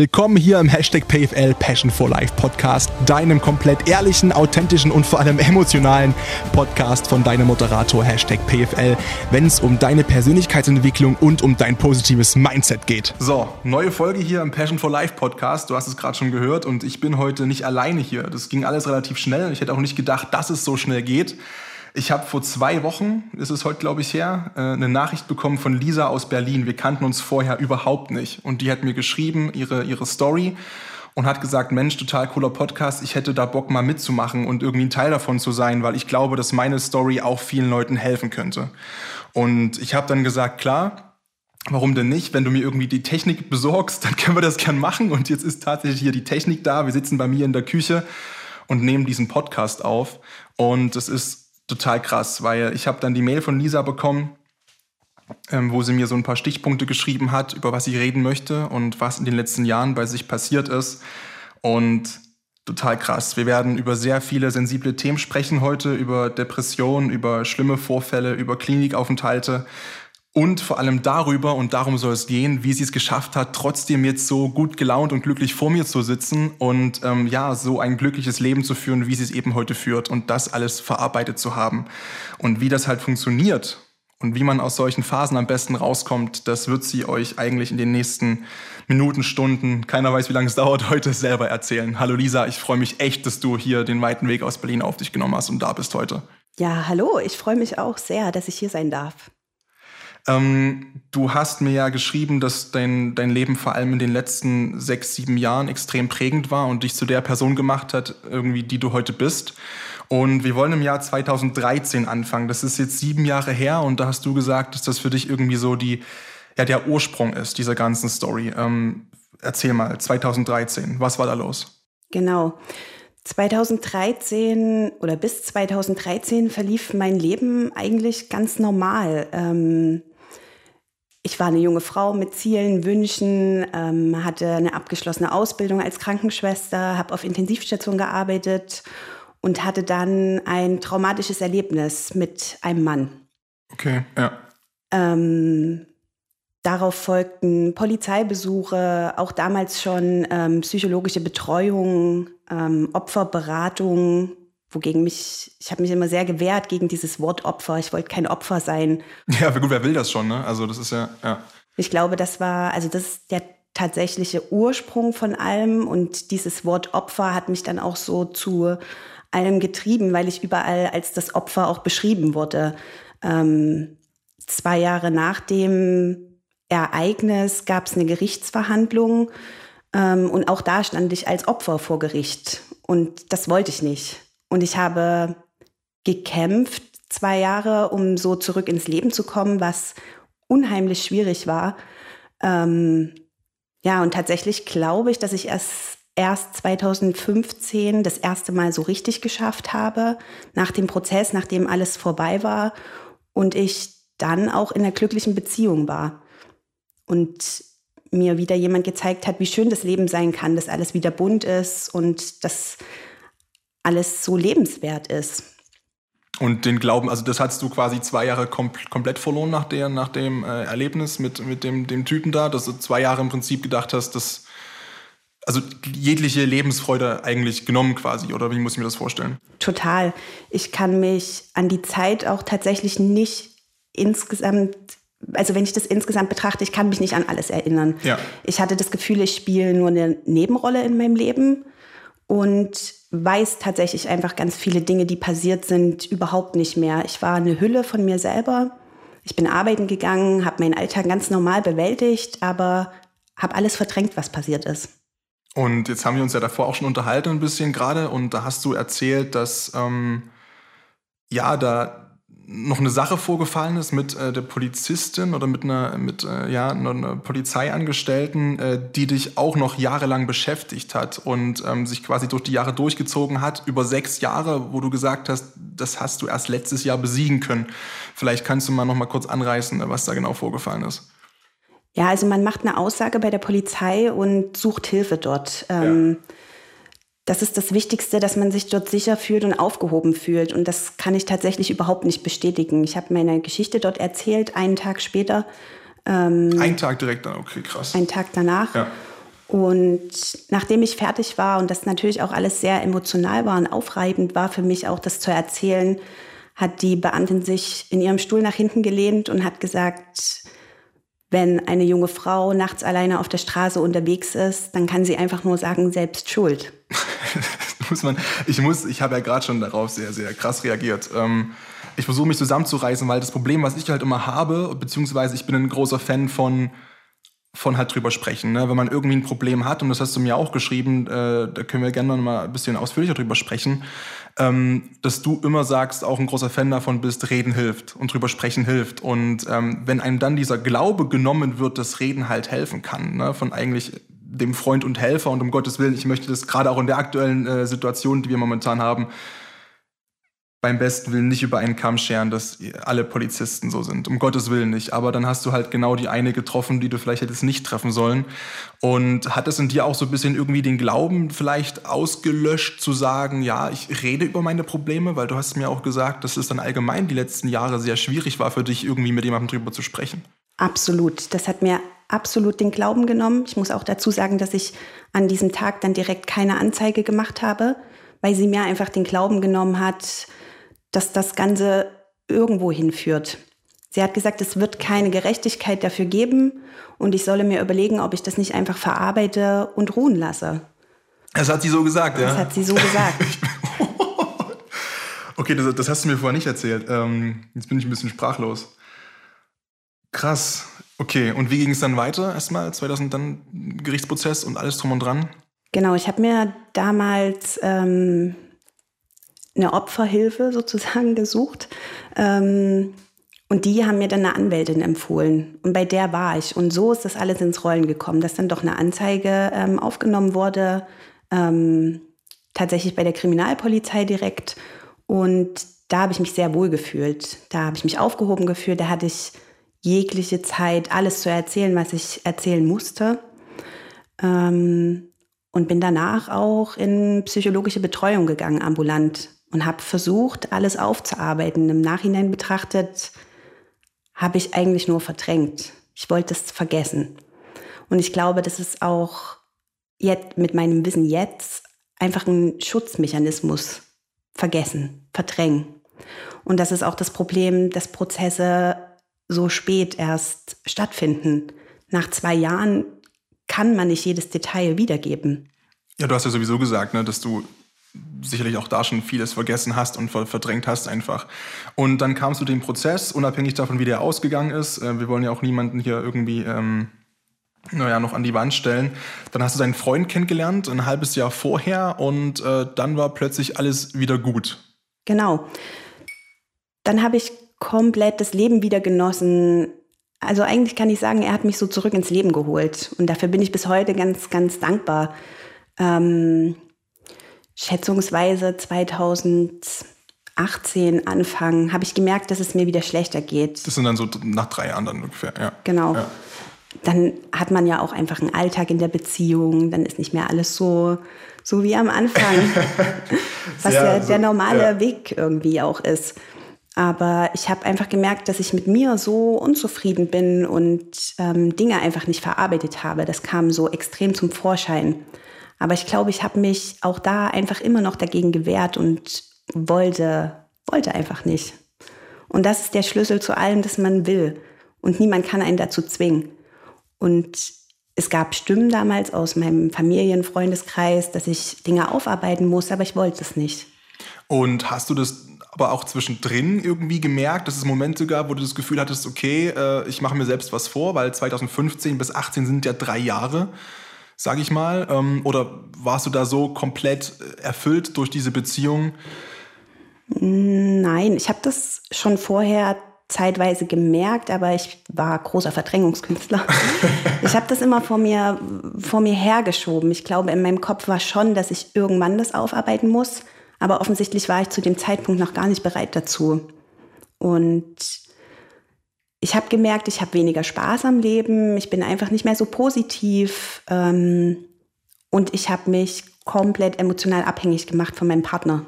Willkommen hier im Hashtag PFL Passion for Life Podcast, deinem komplett ehrlichen, authentischen und vor allem emotionalen Podcast von deinem Moderator Hashtag PFL, wenn es um deine Persönlichkeitsentwicklung und um dein positives Mindset geht. So, neue Folge hier im Passion for Life Podcast. Du hast es gerade schon gehört und ich bin heute nicht alleine hier. Das ging alles relativ schnell. Ich hätte auch nicht gedacht, dass es so schnell geht. Ich habe vor zwei Wochen, ist es heute glaube ich her, äh, eine Nachricht bekommen von Lisa aus Berlin. Wir kannten uns vorher überhaupt nicht. Und die hat mir geschrieben, ihre, ihre Story und hat gesagt, Mensch, total cooler Podcast, ich hätte da Bock mal mitzumachen und irgendwie ein Teil davon zu sein, weil ich glaube, dass meine Story auch vielen Leuten helfen könnte. Und ich habe dann gesagt, klar, warum denn nicht? Wenn du mir irgendwie die Technik besorgst, dann können wir das gern machen. Und jetzt ist tatsächlich hier die Technik da. Wir sitzen bei mir in der Küche und nehmen diesen Podcast auf. Und es ist total krass, weil ich habe dann die Mail von Lisa bekommen, ähm, wo sie mir so ein paar Stichpunkte geschrieben hat, über was sie reden möchte und was in den letzten Jahren bei sich passiert ist. Und total krass. Wir werden über sehr viele sensible Themen sprechen heute, über Depressionen, über schlimme Vorfälle, über Klinikaufenthalte und vor allem darüber, und darum soll es gehen, wie sie es geschafft hat, trotzdem jetzt so gut gelaunt und glücklich vor mir zu sitzen und ähm, ja, so ein glückliches Leben zu führen, wie sie es eben heute führt und das alles verarbeitet zu haben. Und wie das halt funktioniert und wie man aus solchen Phasen am besten rauskommt, das wird sie euch eigentlich in den nächsten Minuten, Stunden, keiner weiß, wie lange es dauert, heute selber erzählen. Hallo Lisa, ich freue mich echt, dass du hier den weiten Weg aus Berlin auf dich genommen hast und da bist heute. Ja, hallo, ich freue mich auch sehr, dass ich hier sein darf. Ähm, du hast mir ja geschrieben, dass dein, dein Leben vor allem in den letzten sechs, sieben Jahren extrem prägend war und dich zu der Person gemacht hat, irgendwie, die du heute bist. Und wir wollen im Jahr 2013 anfangen. Das ist jetzt sieben Jahre her und da hast du gesagt, dass das für dich irgendwie so die, ja, der Ursprung ist dieser ganzen Story. Ähm, erzähl mal, 2013, was war da los? Genau. 2013 oder bis 2013 verlief mein Leben eigentlich ganz normal. Ähm, ich war eine junge Frau mit Zielen, Wünschen, ähm, hatte eine abgeschlossene Ausbildung als Krankenschwester, habe auf Intensivstation gearbeitet und hatte dann ein traumatisches Erlebnis mit einem Mann. Okay, ja. Ähm, darauf folgten Polizeibesuche, auch damals schon ähm, psychologische Betreuung, ähm, Opferberatung, wogegen mich, ich habe mich immer sehr gewehrt gegen dieses Wort Opfer. Ich wollte kein Opfer sein. Ja, gut, wer will das schon, ne? Also das ist ja, ja. Ich glaube, das war, also das ist der tatsächliche Ursprung von allem und dieses Wort Opfer hat mich dann auch so zu allem getrieben, weil ich überall als das Opfer auch beschrieben wurde. Ähm, zwei Jahre nach dem Ereignis gab es eine Gerichtsverhandlung ähm, und auch da stand ich als Opfer vor Gericht und das wollte ich nicht. Und ich habe gekämpft zwei Jahre, um so zurück ins Leben zu kommen, was unheimlich schwierig war. Ähm, ja, und tatsächlich glaube ich, dass ich erst, erst 2015 das erste Mal so richtig geschafft habe, nach dem Prozess, nachdem alles vorbei war und ich dann auch in einer glücklichen Beziehung war. Und mir wieder jemand gezeigt hat, wie schön das Leben sein kann, dass alles wieder bunt ist und dass alles so lebenswert ist. Und den Glauben, also das hast du quasi zwei Jahre kom komplett verloren nach, der, nach dem äh, Erlebnis mit, mit dem, dem Typen da, dass du zwei Jahre im Prinzip gedacht hast, dass also jegliche Lebensfreude eigentlich genommen quasi, oder wie muss ich mir das vorstellen? Total. Ich kann mich an die Zeit auch tatsächlich nicht insgesamt, also wenn ich das insgesamt betrachte, ich kann mich nicht an alles erinnern. Ja. Ich hatte das Gefühl, ich spiele nur eine Nebenrolle in meinem Leben und weiß tatsächlich einfach ganz viele Dinge, die passiert sind, überhaupt nicht mehr. Ich war eine Hülle von mir selber. Ich bin arbeiten gegangen, habe meinen Alltag ganz normal bewältigt, aber habe alles verdrängt, was passiert ist. Und jetzt haben wir uns ja davor auch schon unterhalten ein bisschen gerade und da hast du erzählt, dass ähm, ja da noch eine Sache vorgefallen ist mit äh, der Polizistin oder mit einer, mit, äh, ja, einer Polizeiangestellten, äh, die dich auch noch jahrelang beschäftigt hat und ähm, sich quasi durch die Jahre durchgezogen hat, über sechs Jahre, wo du gesagt hast, das hast du erst letztes Jahr besiegen können. Vielleicht kannst du mal noch mal kurz anreißen, was da genau vorgefallen ist. Ja, also man macht eine Aussage bei der Polizei und sucht Hilfe dort. Ähm, ja das ist das Wichtigste, dass man sich dort sicher fühlt und aufgehoben fühlt. Und das kann ich tatsächlich überhaupt nicht bestätigen. Ich habe meine Geschichte dort erzählt, einen Tag später. Ähm, Ein Tag direkt dann, okay, krass. Einen Tag danach. Ja. Und nachdem ich fertig war und das natürlich auch alles sehr emotional war und aufreibend war für mich auch das zu erzählen, hat die Beamtin sich in ihrem Stuhl nach hinten gelehnt und hat gesagt, wenn eine junge Frau nachts alleine auf der Straße unterwegs ist, dann kann sie einfach nur sagen, selbst schuld. muss man, ich muss, ich habe ja gerade schon darauf sehr, sehr krass reagiert. Ähm, ich versuche mich zusammenzureißen, weil das Problem, was ich halt immer habe, beziehungsweise ich bin ein großer Fan von von halt drüber sprechen. Ne? Wenn man irgendwie ein Problem hat, und das hast du mir auch geschrieben, äh, da können wir gerne mal ein bisschen ausführlicher drüber sprechen, ähm, dass du immer sagst, auch ein großer Fan davon bist, reden hilft und drüber sprechen hilft. Und ähm, wenn einem dann dieser Glaube genommen wird, dass Reden halt helfen kann, ne? von eigentlich dem Freund und Helfer und um Gottes Willen, ich möchte das gerade auch in der aktuellen äh, Situation, die wir momentan haben, beim besten Willen nicht über einen Kamm scheren, dass alle Polizisten so sind. Um Gottes Willen nicht. Aber dann hast du halt genau die eine getroffen, die du vielleicht hättest nicht treffen sollen. Und hat es in dir auch so ein bisschen irgendwie den Glauben vielleicht ausgelöscht, zu sagen, ja, ich rede über meine Probleme? Weil du hast mir auch gesagt, dass es dann allgemein die letzten Jahre sehr schwierig war für dich, irgendwie mit jemandem drüber zu sprechen. Absolut. Das hat mir absolut den Glauben genommen. Ich muss auch dazu sagen, dass ich an diesem Tag dann direkt keine Anzeige gemacht habe, weil sie mir einfach den Glauben genommen hat, dass das Ganze irgendwo hinführt. Sie hat gesagt, es wird keine Gerechtigkeit dafür geben und ich solle mir überlegen, ob ich das nicht einfach verarbeite und ruhen lasse. Das hat sie so gesagt, ja? Das hat sie so gesagt. okay, das, das, hast du mir vorher nicht erzählt. Ähm, jetzt bin ich ein bisschen sprachlos. Krass. Okay, und wie ging es dann weiter? Erstmal 2000 dann Gerichtsprozess und alles drum und dran? Genau, ich habe mir damals ähm, eine Opferhilfe sozusagen gesucht. Ähm, und die haben mir dann eine Anwältin empfohlen. Und bei der war ich. Und so ist das alles ins Rollen gekommen, dass dann doch eine Anzeige ähm, aufgenommen wurde, ähm, tatsächlich bei der Kriminalpolizei direkt. Und da habe ich mich sehr wohl gefühlt. Da habe ich mich aufgehoben gefühlt. Da hatte ich jegliche Zeit, alles zu erzählen, was ich erzählen musste. Ähm, und bin danach auch in psychologische Betreuung gegangen, ambulant und habe versucht, alles aufzuarbeiten. Im Nachhinein betrachtet habe ich eigentlich nur verdrängt. Ich wollte es vergessen. Und ich glaube, das ist auch jetzt mit meinem Wissen jetzt einfach ein Schutzmechanismus. Vergessen, verdrängen. Und das ist auch das Problem, dass Prozesse so spät erst stattfinden. Nach zwei Jahren kann man nicht jedes Detail wiedergeben. Ja, du hast ja sowieso gesagt, ne, dass du sicherlich auch da schon vieles vergessen hast und verdrängt hast einfach. Und dann kamst du dem Prozess, unabhängig davon, wie der ausgegangen ist. Äh, wir wollen ja auch niemanden hier irgendwie, ähm, naja, noch an die Wand stellen. Dann hast du deinen Freund kennengelernt, ein halbes Jahr vorher, und äh, dann war plötzlich alles wieder gut. Genau. Dann habe ich komplett das Leben wieder genossen. Also eigentlich kann ich sagen, er hat mich so zurück ins Leben geholt. Und dafür bin ich bis heute ganz, ganz dankbar. Ähm, schätzungsweise 2018 Anfang habe ich gemerkt, dass es mir wieder schlechter geht. Das sind dann so nach drei Jahren dann ungefähr, ja. Genau. Ja. Dann hat man ja auch einfach einen Alltag in der Beziehung, dann ist nicht mehr alles so, so wie am Anfang, was ja, der, der normale ja. Weg irgendwie auch ist. Aber ich habe einfach gemerkt, dass ich mit mir so unzufrieden bin und ähm, Dinge einfach nicht verarbeitet habe. Das kam so extrem zum Vorschein. Aber ich glaube, ich habe mich auch da einfach immer noch dagegen gewehrt und wollte, wollte einfach nicht. Und das ist der Schlüssel zu allem, dass man will. Und niemand kann einen dazu zwingen. Und es gab Stimmen damals aus meinem Familienfreundeskreis, dass ich Dinge aufarbeiten muss, aber ich wollte es nicht. Und hast du das aber auch zwischendrin irgendwie gemerkt, dass es Momente gab, wo du das Gefühl hattest, okay, äh, ich mache mir selbst was vor, weil 2015 bis 18 sind ja drei Jahre sage ich mal? Ähm, oder warst du da so komplett äh, erfüllt durch diese Beziehung? Nein, ich habe das schon vorher zeitweise gemerkt, aber ich war großer Verdrängungskünstler. ich habe das immer vor mir, vor mir hergeschoben. Ich glaube, in meinem Kopf war schon, dass ich irgendwann das aufarbeiten muss, aber offensichtlich war ich zu dem Zeitpunkt noch gar nicht bereit dazu. Und ich habe gemerkt, ich habe weniger Spaß am Leben, ich bin einfach nicht mehr so positiv ähm, und ich habe mich komplett emotional abhängig gemacht von meinem Partner.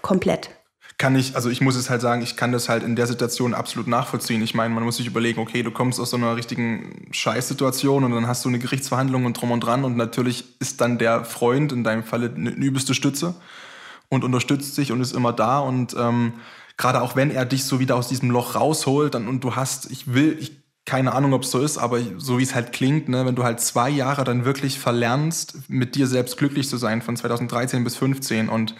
Komplett. kann ich, also ich muss es halt sagen, ich kann das halt in der Situation absolut nachvollziehen. Ich meine, man muss sich überlegen, okay, du kommst aus so einer richtigen Scheißsituation und dann hast du eine Gerichtsverhandlung und drum und dran und natürlich ist dann der Freund in deinem Falle eine übelste Stütze und unterstützt dich und ist immer da und ähm, gerade auch wenn er dich so wieder aus diesem Loch rausholt dann, und du hast, ich will, ich keine Ahnung, ob es so ist, aber so wie es halt klingt, ne, wenn du halt zwei Jahre dann wirklich verlernst, mit dir selbst glücklich zu sein, von 2013 bis 2015 und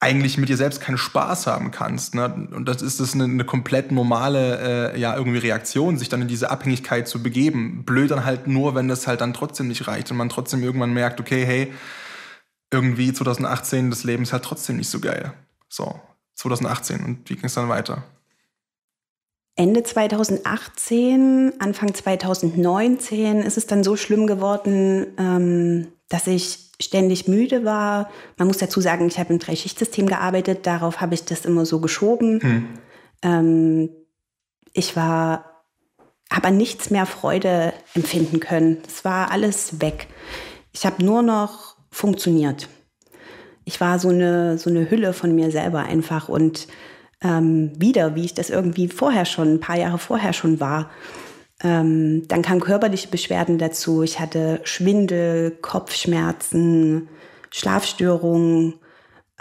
eigentlich mit dir selbst keinen Spaß haben kannst. Ne? Und das ist das eine, eine komplett normale äh, ja irgendwie Reaktion, sich dann in diese Abhängigkeit zu begeben. Blöd dann halt nur, wenn das halt dann trotzdem nicht reicht und man trotzdem irgendwann merkt, okay, hey, irgendwie 2018 das Leben ist halt trotzdem nicht so geil. So, 2018 und wie ging es dann weiter? Ende 2018, Anfang 2019 ist es dann so schlimm geworden, ähm, dass ich ständig müde war. Man muss dazu sagen, ich habe im Dreischichtsystem gearbeitet, darauf habe ich das immer so geschoben. Hm. Ähm, ich war, habe an nichts mehr Freude empfinden können. Es war alles weg. Ich habe nur noch funktioniert. Ich war so eine, so eine Hülle von mir selber einfach und ähm, wieder, wie ich das irgendwie vorher schon, ein paar Jahre vorher schon war. Ähm, dann kamen körperliche Beschwerden dazu. Ich hatte Schwindel, Kopfschmerzen, Schlafstörungen.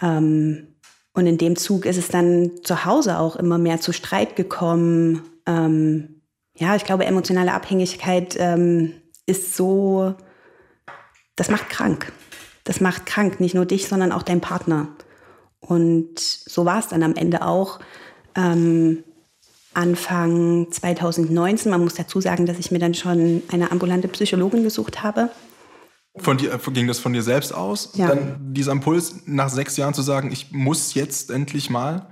Ähm, und in dem Zug ist es dann zu Hause auch immer mehr zu Streit gekommen. Ähm, ja, ich glaube, emotionale Abhängigkeit ähm, ist so, das macht krank. Das macht krank, nicht nur dich, sondern auch dein Partner. Und so war es dann am Ende auch. Ähm, Anfang 2019. Man muss dazu sagen, dass ich mir dann schon eine ambulante Psychologin gesucht habe. Von dir, ging das von dir selbst aus? Ja. Dann dieser Impuls, nach sechs Jahren zu sagen, ich muss jetzt endlich mal?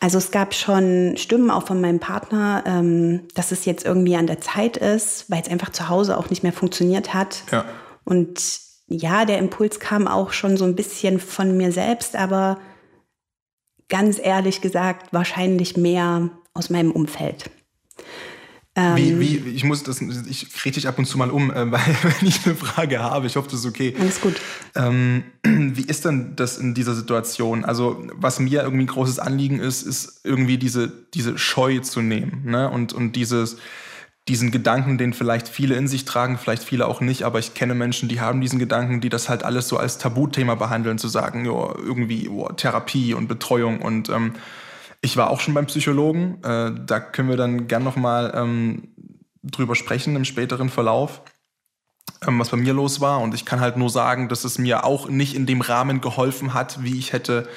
Also es gab schon Stimmen auch von meinem Partner, ähm, dass es jetzt irgendwie an der Zeit ist, weil es einfach zu Hause auch nicht mehr funktioniert hat. Ja. Und ja, der Impuls kam auch schon so ein bisschen von mir selbst, aber ganz ehrlich gesagt wahrscheinlich mehr aus meinem Umfeld. Wie, ähm, wie, ich muss das, ich rede dich ab und zu mal um, äh, weil wenn ich eine Frage habe, ich hoffe, das ist okay. Alles gut. Ähm, wie ist denn das in dieser Situation? Also, was mir irgendwie ein großes Anliegen ist, ist irgendwie diese, diese Scheu zu nehmen, ne? Und, und dieses, diesen Gedanken, den vielleicht viele in sich tragen, vielleicht viele auch nicht, aber ich kenne Menschen, die haben diesen Gedanken, die das halt alles so als Tabuthema behandeln, zu sagen, jo, irgendwie jo, Therapie und Betreuung und ähm, ich war auch schon beim Psychologen. Äh, da können wir dann gern nochmal ähm, drüber sprechen im späteren Verlauf, ähm, was bei mir los war. Und ich kann halt nur sagen, dass es mir auch nicht in dem Rahmen geholfen hat, wie ich hätte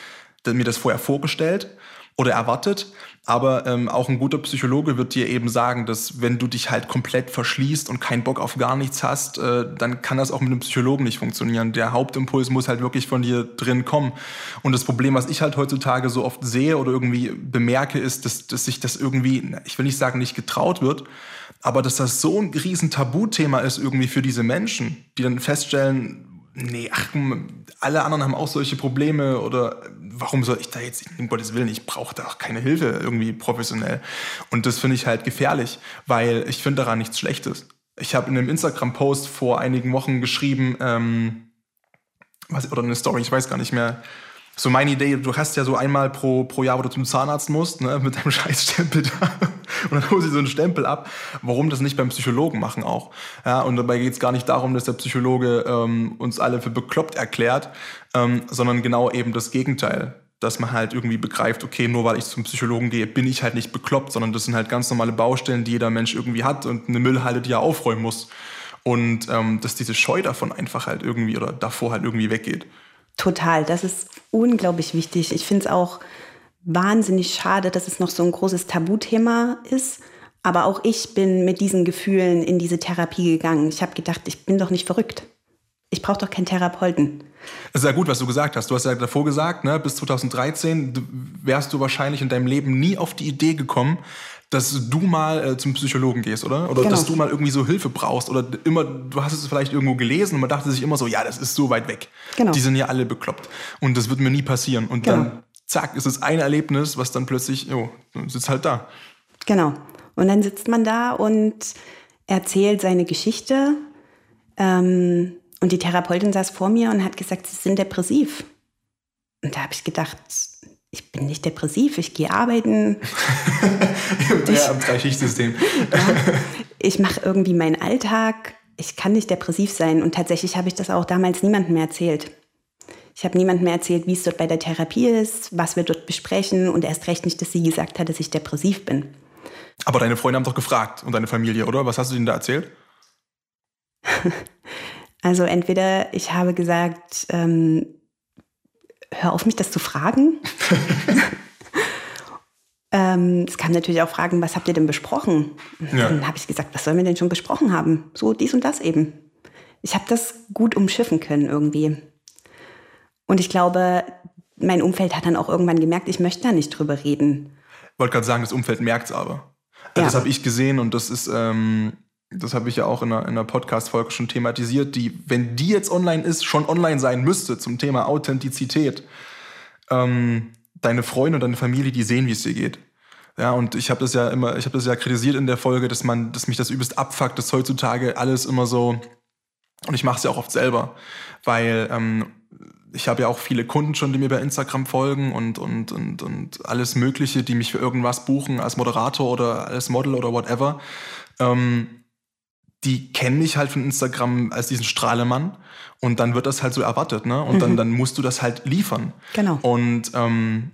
mir das vorher vorgestellt oder erwartet. Aber ähm, auch ein guter Psychologe wird dir eben sagen, dass wenn du dich halt komplett verschließt und keinen Bock auf gar nichts hast, äh, dann kann das auch mit einem Psychologen nicht funktionieren. Der Hauptimpuls muss halt wirklich von dir drin kommen. Und das Problem, was ich halt heutzutage so oft sehe oder irgendwie bemerke, ist, dass, dass sich das irgendwie, ich will nicht sagen, nicht getraut wird, aber dass das so ein riesen Tabuthema ist irgendwie für diese Menschen, die dann feststellen, nee, ach, alle anderen haben auch solche Probleme oder warum soll ich da jetzt, um Gottes Willen, ich brauche da auch keine Hilfe irgendwie professionell. Und das finde ich halt gefährlich, weil ich finde daran nichts Schlechtes. Ich habe in einem Instagram-Post vor einigen Wochen geschrieben, ähm, was, oder eine Story, ich weiß gar nicht mehr, so meine Idee, du hast ja so einmal pro, pro Jahr, wo du zum Zahnarzt musst, ne, mit deinem Scheißstempel da. Und dann holst du so einen Stempel ab. Warum das nicht beim Psychologen machen auch? Ja, und dabei geht es gar nicht darum, dass der Psychologe ähm, uns alle für bekloppt erklärt, ähm, sondern genau eben das Gegenteil. Dass man halt irgendwie begreift, okay, nur weil ich zum Psychologen gehe, bin ich halt nicht bekloppt, sondern das sind halt ganz normale Baustellen, die jeder Mensch irgendwie hat und eine Müllhalde, die er aufräumen muss. Und ähm, dass diese Scheu davon einfach halt irgendwie oder davor halt irgendwie weggeht. Total, das ist unglaublich wichtig. Ich finde es auch wahnsinnig schade, dass es noch so ein großes Tabuthema ist. Aber auch ich bin mit diesen Gefühlen in diese Therapie gegangen. Ich habe gedacht, ich bin doch nicht verrückt. Ich brauche doch keinen Therapeuten. Das ist ja gut, was du gesagt hast. Du hast ja davor gesagt, ne, bis 2013 wärst du wahrscheinlich in deinem Leben nie auf die Idee gekommen, dass du mal äh, zum Psychologen gehst, oder? Oder genau. dass du mal irgendwie so Hilfe brauchst. Oder immer, du hast es vielleicht irgendwo gelesen und man dachte sich immer so, ja, das ist so weit weg. Genau. Die sind ja alle bekloppt. Und das wird mir nie passieren. Und genau. dann, zack, ist es ein Erlebnis, was dann plötzlich, jo, sitzt halt da. Genau. Und dann sitzt man da und erzählt seine Geschichte. Ähm, und die Therapeutin saß vor mir und hat gesagt, Sie sind depressiv. Und da habe ich gedacht, ich bin nicht depressiv, ich gehe arbeiten. ja, im Dreischichtsystem. ich mache irgendwie meinen Alltag. Ich kann nicht depressiv sein. Und tatsächlich habe ich das auch damals niemandem mehr erzählt. Ich habe niemandem mehr erzählt, wie es dort bei der Therapie ist, was wir dort besprechen und erst recht nicht, dass sie gesagt hat, dass ich depressiv bin. Aber deine Freunde haben doch gefragt und deine Familie, oder? Was hast du ihnen da erzählt? also entweder ich habe gesagt, ähm, hör auf mich das zu fragen. ähm, es kam natürlich auch Fragen, was habt ihr denn besprochen? Ja. Dann habe ich gesagt, was sollen wir denn schon besprochen haben? So dies und das eben. Ich habe das gut umschiffen können irgendwie. Und ich glaube, mein Umfeld hat dann auch irgendwann gemerkt, ich möchte da nicht drüber reden. Ich wollte gerade sagen, das Umfeld merkt es aber. Ja. Das habe ich gesehen und das ist, ähm, das habe ich ja auch in einer, einer Podcast-Folge schon thematisiert, die, wenn die jetzt online ist, schon online sein müsste zum Thema Authentizität. Ähm, deine Freunde und deine Familie, die sehen, wie es dir geht. Ja, und ich habe das ja immer, ich habe das ja kritisiert in der Folge, dass man, dass mich das übelst abfuckt, dass heutzutage alles immer so, und ich mache es ja auch oft selber, weil ähm, ich habe ja auch viele Kunden schon, die mir bei Instagram folgen und, und, und, und alles Mögliche, die mich für irgendwas buchen als Moderator oder als Model oder whatever. Ähm, die kennen mich halt von Instagram als diesen Strahlemann und dann wird das halt so erwartet, ne? Und mhm. dann, dann musst du das halt liefern. Genau. Und ähm,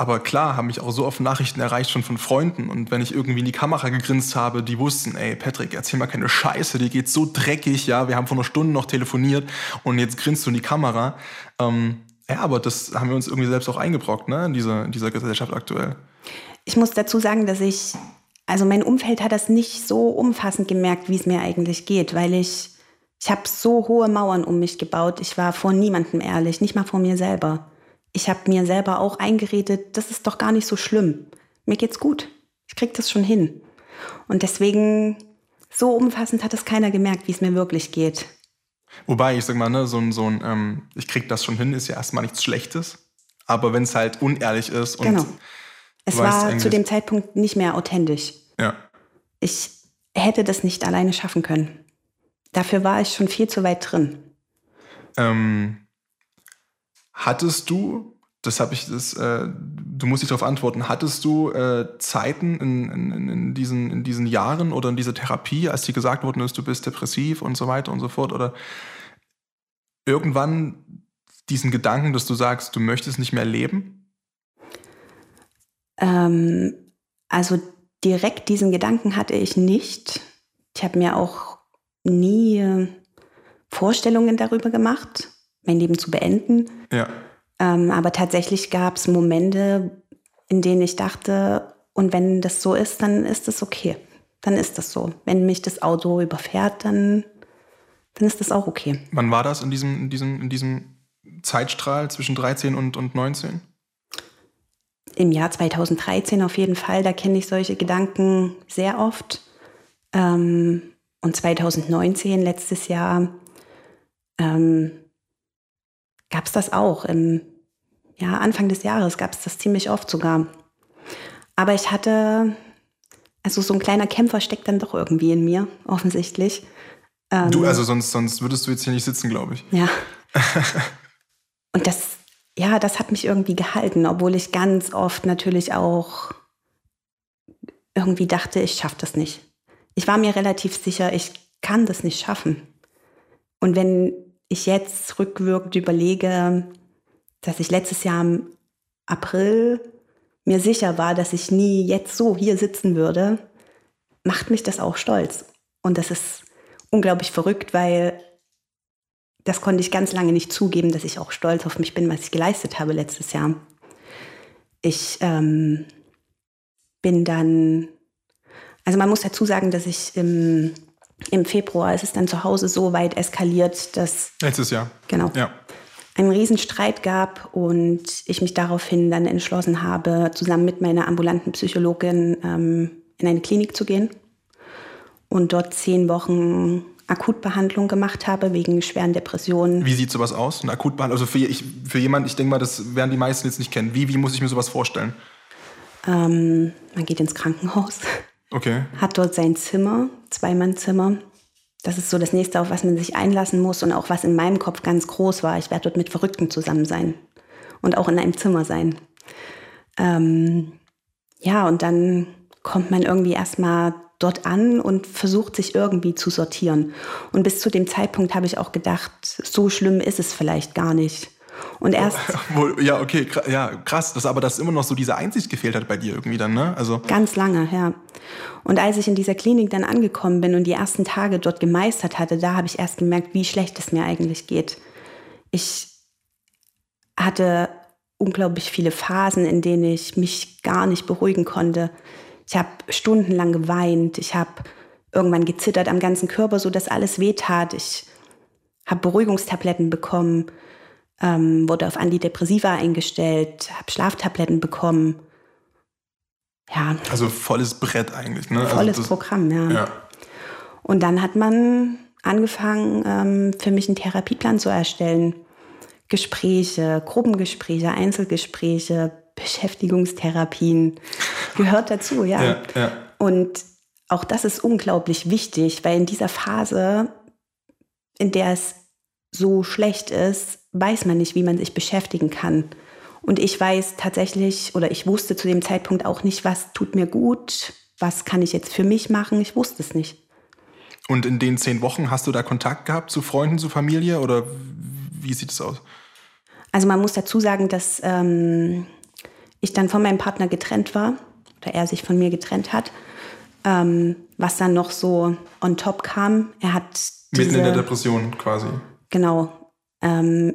aber klar, haben mich auch so oft Nachrichten erreicht schon von Freunden. Und wenn ich irgendwie in die Kamera gegrinst habe, die wussten, ey, Patrick, erzähl mal keine Scheiße, die geht so dreckig, ja, wir haben vor einer Stunde noch telefoniert und jetzt grinst du in die Kamera. Ähm, ja, aber das haben wir uns irgendwie selbst auch eingebrockt, ne, in dieser, in dieser Gesellschaft aktuell. Ich muss dazu sagen, dass ich, also mein Umfeld hat das nicht so umfassend gemerkt, wie es mir eigentlich geht, weil ich, ich habe so hohe Mauern um mich gebaut. Ich war vor niemandem ehrlich, nicht mal vor mir selber ich habe mir selber auch eingeredet, das ist doch gar nicht so schlimm. Mir geht's gut. Ich krieg das schon hin. Und deswegen, so umfassend hat es keiner gemerkt, wie es mir wirklich geht. Wobei, ich sag mal, ne, so ein, so ein ähm, ich krieg das schon hin, ist ja erstmal nichts Schlechtes. Aber wenn es halt unehrlich ist und. Genau. Es war zu dem Zeitpunkt nicht mehr authentisch. Ja. Ich hätte das nicht alleine schaffen können. Dafür war ich schon viel zu weit drin. Ähm, Hattest du, das habe ich, das, äh, du musst dich darauf antworten, hattest du äh, Zeiten in, in, in, diesen, in diesen Jahren oder in dieser Therapie, als dir gesagt worden ist, du bist depressiv und so weiter und so fort, oder irgendwann diesen Gedanken, dass du sagst, du möchtest nicht mehr leben? Ähm, also direkt diesen Gedanken hatte ich nicht. Ich habe mir auch nie Vorstellungen darüber gemacht mein Leben zu beenden. Ja. Ähm, aber tatsächlich gab es Momente, in denen ich dachte, und wenn das so ist, dann ist das okay. Dann ist das so. Wenn mich das Auto überfährt, dann, dann ist das auch okay. Wann war das in diesem, in diesem, in diesem Zeitstrahl zwischen 13 und, und 19? Im Jahr 2013 auf jeden Fall. Da kenne ich solche Gedanken sehr oft. Ähm, und 2019, letztes Jahr, ähm, gab es das auch. Im ja, Anfang des Jahres gab es das ziemlich oft sogar. Aber ich hatte, also so ein kleiner Kämpfer steckt dann doch irgendwie in mir, offensichtlich. Ähm, du, also sonst, sonst würdest du jetzt hier nicht sitzen, glaube ich. Ja. Und das, ja, das hat mich irgendwie gehalten, obwohl ich ganz oft natürlich auch irgendwie dachte, ich schaffe das nicht. Ich war mir relativ sicher, ich kann das nicht schaffen. Und wenn ich jetzt rückwirkend überlege, dass ich letztes Jahr im April mir sicher war, dass ich nie jetzt so hier sitzen würde, macht mich das auch stolz. Und das ist unglaublich verrückt, weil das konnte ich ganz lange nicht zugeben, dass ich auch stolz auf mich bin, was ich geleistet habe letztes Jahr. Ich ähm, bin dann, also man muss dazu sagen, dass ich im im Februar ist es dann zu Hause so weit eskaliert, dass. Letztes Jahr. Genau. Ja. Einen Riesenstreit gab und ich mich daraufhin dann entschlossen habe, zusammen mit meiner ambulanten Psychologin ähm, in eine Klinik zu gehen und dort zehn Wochen Akutbehandlung gemacht habe wegen schweren Depressionen. Wie sieht sowas aus? Eine Akutbehandlung? Also für, ich, für jemanden, ich denke mal, das werden die meisten jetzt nicht kennen. Wie, wie muss ich mir sowas vorstellen? Ähm, man geht ins Krankenhaus. Okay. Hat dort sein Zimmer, Zweimannzimmer. Das ist so das nächste, auf was man sich einlassen muss und auch was in meinem Kopf ganz groß war. Ich werde dort mit Verrückten zusammen sein und auch in einem Zimmer sein. Ähm, ja, und dann kommt man irgendwie erstmal dort an und versucht sich irgendwie zu sortieren. Und bis zu dem Zeitpunkt habe ich auch gedacht, so schlimm ist es vielleicht gar nicht. Und erst. Ja, okay, ja, krass, dass aber das immer noch so diese Einsicht gefehlt hat bei dir irgendwie dann, ne? Also. Ganz lange, ja. Und als ich in dieser Klinik dann angekommen bin und die ersten Tage dort gemeistert hatte, da habe ich erst gemerkt, wie schlecht es mir eigentlich geht. Ich hatte unglaublich viele Phasen, in denen ich mich gar nicht beruhigen konnte. Ich habe stundenlang geweint. Ich habe irgendwann gezittert am ganzen Körper, so dass alles wehtat. Ich habe Beruhigungstabletten bekommen, ähm, wurde auf Antidepressiva eingestellt, habe Schlaftabletten bekommen. Ja. Also volles Brett eigentlich, ne? Also volles also das, Programm, ja. ja. Und dann hat man angefangen, ähm, für mich einen Therapieplan zu erstellen. Gespräche, Gruppengespräche, Einzelgespräche, Beschäftigungstherapien gehört dazu, ja. ja, ja. Und auch das ist unglaublich wichtig, weil in dieser Phase, in der es so schlecht ist, weiß man nicht, wie man sich beschäftigen kann. Und ich weiß tatsächlich, oder ich wusste zu dem Zeitpunkt auch nicht, was tut mir gut, was kann ich jetzt für mich machen. Ich wusste es nicht. Und in den zehn Wochen hast du da Kontakt gehabt zu Freunden, zu Familie oder wie sieht es aus? Also man muss dazu sagen, dass ähm, ich dann von meinem Partner getrennt war oder er sich von mir getrennt hat. Ähm, was dann noch so on top kam, er hat. Diese, Mitten in der Depression quasi. Genau. Ähm,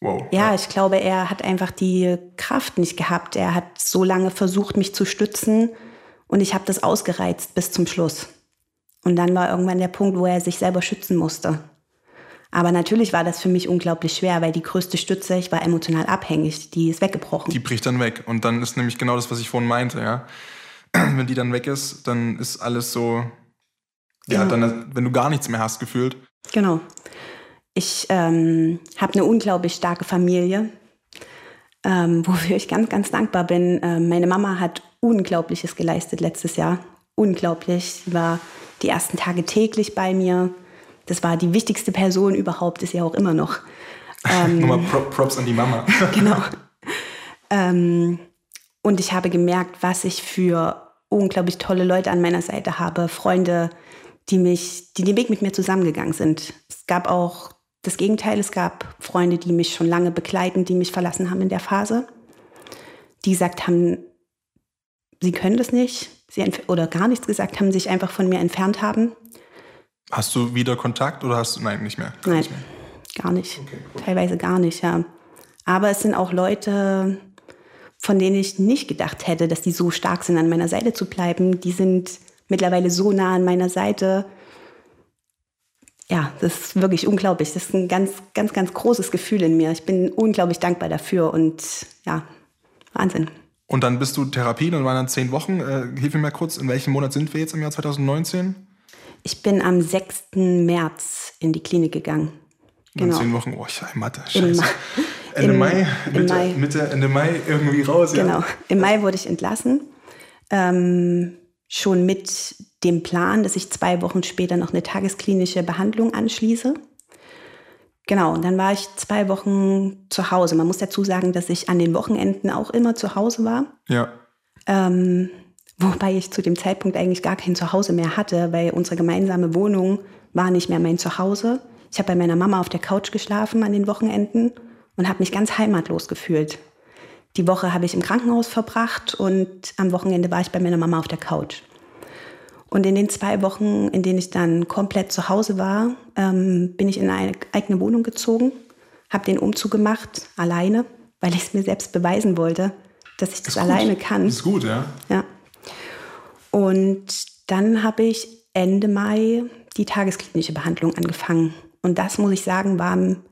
wow. Ja, ja, ich glaube, er hat einfach die Kraft nicht gehabt. Er hat so lange versucht, mich zu stützen und ich habe das ausgereizt bis zum Schluss. Und dann war irgendwann der Punkt, wo er sich selber schützen musste. Aber natürlich war das für mich unglaublich schwer, weil die größte Stütze, ich war emotional abhängig, die ist weggebrochen. Die bricht dann weg. Und dann ist nämlich genau das, was ich vorhin meinte, ja. Wenn die dann weg ist, dann ist alles so, ja, genau. dann, wenn du gar nichts mehr hast gefühlt. Genau. Ich ähm, habe eine unglaublich starke Familie, ähm, wofür ich ganz, ganz dankbar bin. Ähm, meine Mama hat Unglaubliches geleistet letztes Jahr. Unglaublich. Sie war die ersten Tage täglich bei mir das war die wichtigste Person überhaupt, ist ja auch immer noch. Ähm, Nochmal Props an die Mama. genau. Ähm, und ich habe gemerkt, was ich für unglaublich tolle Leute an meiner Seite habe, Freunde, die mich, die den Weg mit mir zusammengegangen sind. Es gab auch das Gegenteil, es gab Freunde, die mich schon lange begleiten, die mich verlassen haben in der Phase, die gesagt haben, sie können das nicht, sie oder gar nichts gesagt haben, sich einfach von mir entfernt haben. Hast du wieder Kontakt oder hast du, nein, nicht mehr? Gar nein, nicht mehr. gar nicht. Okay, Teilweise gar nicht, ja. Aber es sind auch Leute, von denen ich nicht gedacht hätte, dass die so stark sind, an meiner Seite zu bleiben. Die sind mittlerweile so nah an meiner Seite. Ja, das ist wirklich unglaublich. Das ist ein ganz, ganz, ganz großes Gefühl in mir. Ich bin unglaublich dankbar dafür und ja, Wahnsinn. Und dann bist du Therapien und waren dann zehn Wochen. Äh, hilf mir mal kurz, in welchem Monat sind wir jetzt im Jahr 2019? Ich bin am 6. März in die Klinik gegangen. Genau. Zehn Wochen, oh, ich habe Mathe, scheiße. Ende Im, Mai, Mitte, Mai. Mitte, Ende Mai irgendwie raus. Ja. Genau, im Mai wurde ich entlassen. Ähm, schon mit dem Plan, dass ich zwei Wochen später noch eine tagesklinische Behandlung anschließe. Genau, und dann war ich zwei Wochen zu Hause. Man muss dazu sagen, dass ich an den Wochenenden auch immer zu Hause war. Ja. Ähm, Wobei ich zu dem Zeitpunkt eigentlich gar kein Zuhause mehr hatte, weil unsere gemeinsame Wohnung war nicht mehr mein Zuhause. Ich habe bei meiner Mama auf der Couch geschlafen an den Wochenenden und habe mich ganz heimatlos gefühlt. Die Woche habe ich im Krankenhaus verbracht und am Wochenende war ich bei meiner Mama auf der Couch. Und in den zwei Wochen, in denen ich dann komplett zu Hause war, ähm, bin ich in eine eigene Wohnung gezogen, habe den Umzug gemacht, alleine, weil ich es mir selbst beweisen wollte, dass ich das, das alleine kann. Das ist gut, ja. Ja. Und dann habe ich Ende Mai die tagesklinische Behandlung angefangen. Und das, muss ich sagen, war am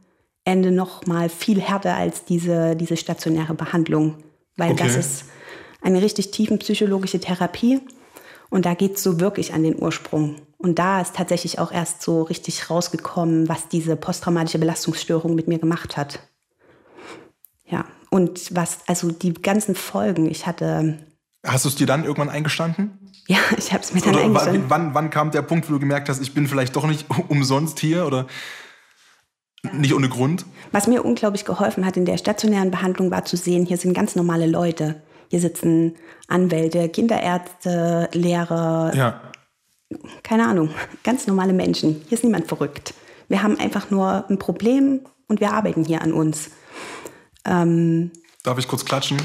Ende noch mal viel härter als diese, diese stationäre Behandlung. Weil okay. das ist eine richtig tiefenpsychologische Therapie. Und da geht es so wirklich an den Ursprung. Und da ist tatsächlich auch erst so richtig rausgekommen, was diese posttraumatische Belastungsstörung mit mir gemacht hat. Ja, und was, also die ganzen Folgen, ich hatte. Hast du es dir dann irgendwann eingestanden? Ja, ich habe es mir dann eingestanden. Wann, wann kam der Punkt, wo du gemerkt hast, ich bin vielleicht doch nicht umsonst hier oder nicht ohne Grund? Was mir unglaublich geholfen hat in der stationären Behandlung war zu sehen, hier sind ganz normale Leute. Hier sitzen Anwälte, Kinderärzte, Lehrer, Ja. keine Ahnung, ganz normale Menschen. Hier ist niemand verrückt. Wir haben einfach nur ein Problem und wir arbeiten hier an uns. Ähm, Darf ich kurz klatschen?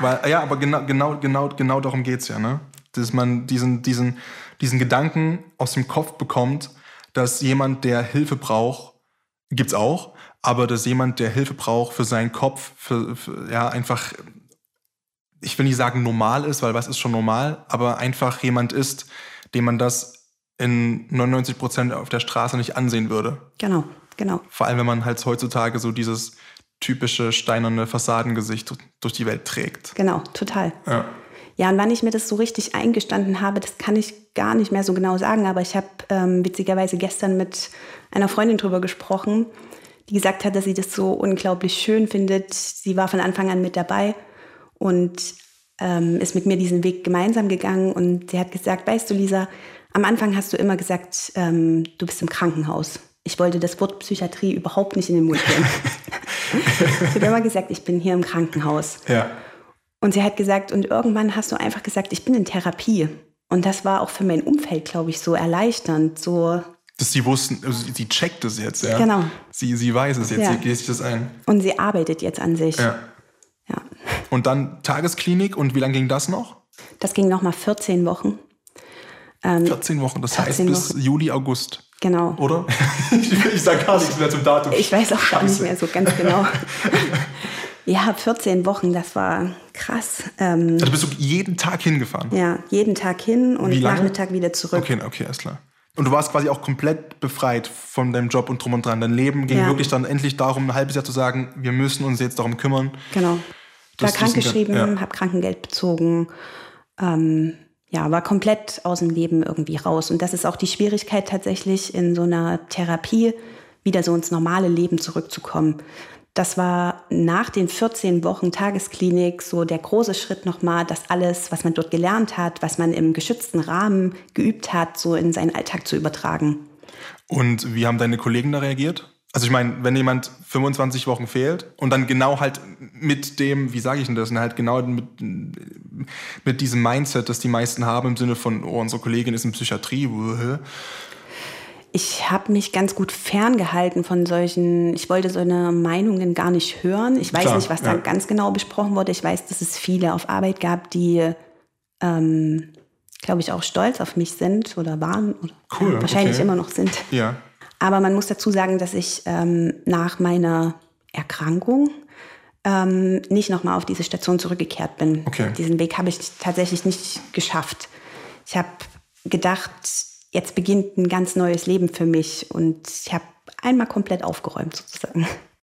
Weil, ja, aber genau, genau, genau, genau darum geht's ja, ne? Dass man diesen, diesen, diesen Gedanken aus dem Kopf bekommt, dass jemand, der Hilfe braucht, gibt's auch, aber dass jemand, der Hilfe braucht für seinen Kopf, für, für ja, einfach, ich will nicht sagen normal ist, weil was ist schon normal, aber einfach jemand ist, dem man das in 99 Prozent auf der Straße nicht ansehen würde. genau, genau. Vor allem, wenn man halt heutzutage so dieses typische steinerne Fassadengesicht durch die Welt trägt. Genau, total. Ja. Ja, und wann ich mir das so richtig eingestanden habe, das kann ich gar nicht mehr so genau sagen. Aber ich habe ähm, witzigerweise gestern mit einer Freundin drüber gesprochen, die gesagt hat, dass sie das so unglaublich schön findet. Sie war von Anfang an mit dabei und ähm, ist mit mir diesen Weg gemeinsam gegangen. Und sie hat gesagt, weißt du, Lisa, am Anfang hast du immer gesagt, ähm, du bist im Krankenhaus. Ich wollte das Wort Psychiatrie überhaupt nicht in den Mund nehmen. sie hat immer gesagt, ich bin hier im Krankenhaus. Ja. Und sie hat gesagt, und irgendwann hast du einfach gesagt, ich bin in Therapie. Und das war auch für mein Umfeld, glaube ich, so erleichternd. So Dass sie wussten, also sie checkt es jetzt, ja. Genau. Sie, sie weiß es jetzt, Ja. sie geht sich das ein. und sie arbeitet jetzt an sich. Ja. Ja. Und dann Tagesklinik und wie lange ging das noch? Das ging nochmal 14 Wochen. 14 Wochen, das heißt 14 bis Juli, August, Genau. oder? ich sage gar nichts mehr zum Datum. Ich weiß auch gar nicht Scheiße. mehr so ganz genau. ja, 14 Wochen, das war krass. Ähm, Also bist du jeden Tag hingefahren? ja, jeden Tag hin und? Nachmittag wieder zurück. Okay, okay, alles klar. Und du warst quasi auch komplett befreit von deinem Job und drum und dran. Dein Leben ging Ja. wirklich dann endlich darum, ein halbes Jahr zu sagen, wir müssen uns jetzt darum kümmern. Genau. Ich war krankgeschrieben, ja. habe Krankengeld bezogen. Ähm, ja, war komplett aus dem Leben irgendwie raus. Und das ist auch die Schwierigkeit tatsächlich in so einer Therapie, wieder so ins normale Leben zurückzukommen. Das war nach den 14 Wochen Tagesklinik so der große Schritt nochmal, das alles, was man dort gelernt hat, was man im geschützten Rahmen geübt hat, so in seinen Alltag zu übertragen. Und wie haben deine Kollegen da reagiert? Also ich meine, wenn jemand 25 Wochen fehlt und dann genau halt mit dem, wie sage ich denn das, ne, halt genau mit, mit diesem Mindset, das die meisten haben im Sinne von, oh, unsere Kollegin ist in Psychiatrie, Ich habe mich ganz gut ferngehalten von solchen, ich wollte so eine Meinungen gar nicht hören. Ich weiß Klar, nicht, was da ja. ganz genau besprochen wurde. Ich weiß, dass es viele auf Arbeit gab, die, ähm, glaube ich, auch stolz auf mich sind oder waren oder Cool, ja, wahrscheinlich okay. immer noch sind. ja. Aber man muss dazu sagen, dass ich ähm, nach meiner Erkrankung ähm, nicht nochmal auf diese Station zurückgekehrt bin. Okay. Diesen Weg habe ich tatsächlich nicht geschafft. Ich habe gedacht, jetzt beginnt ein ganz neues Leben für mich und ich habe einmal komplett aufgeräumt sozusagen.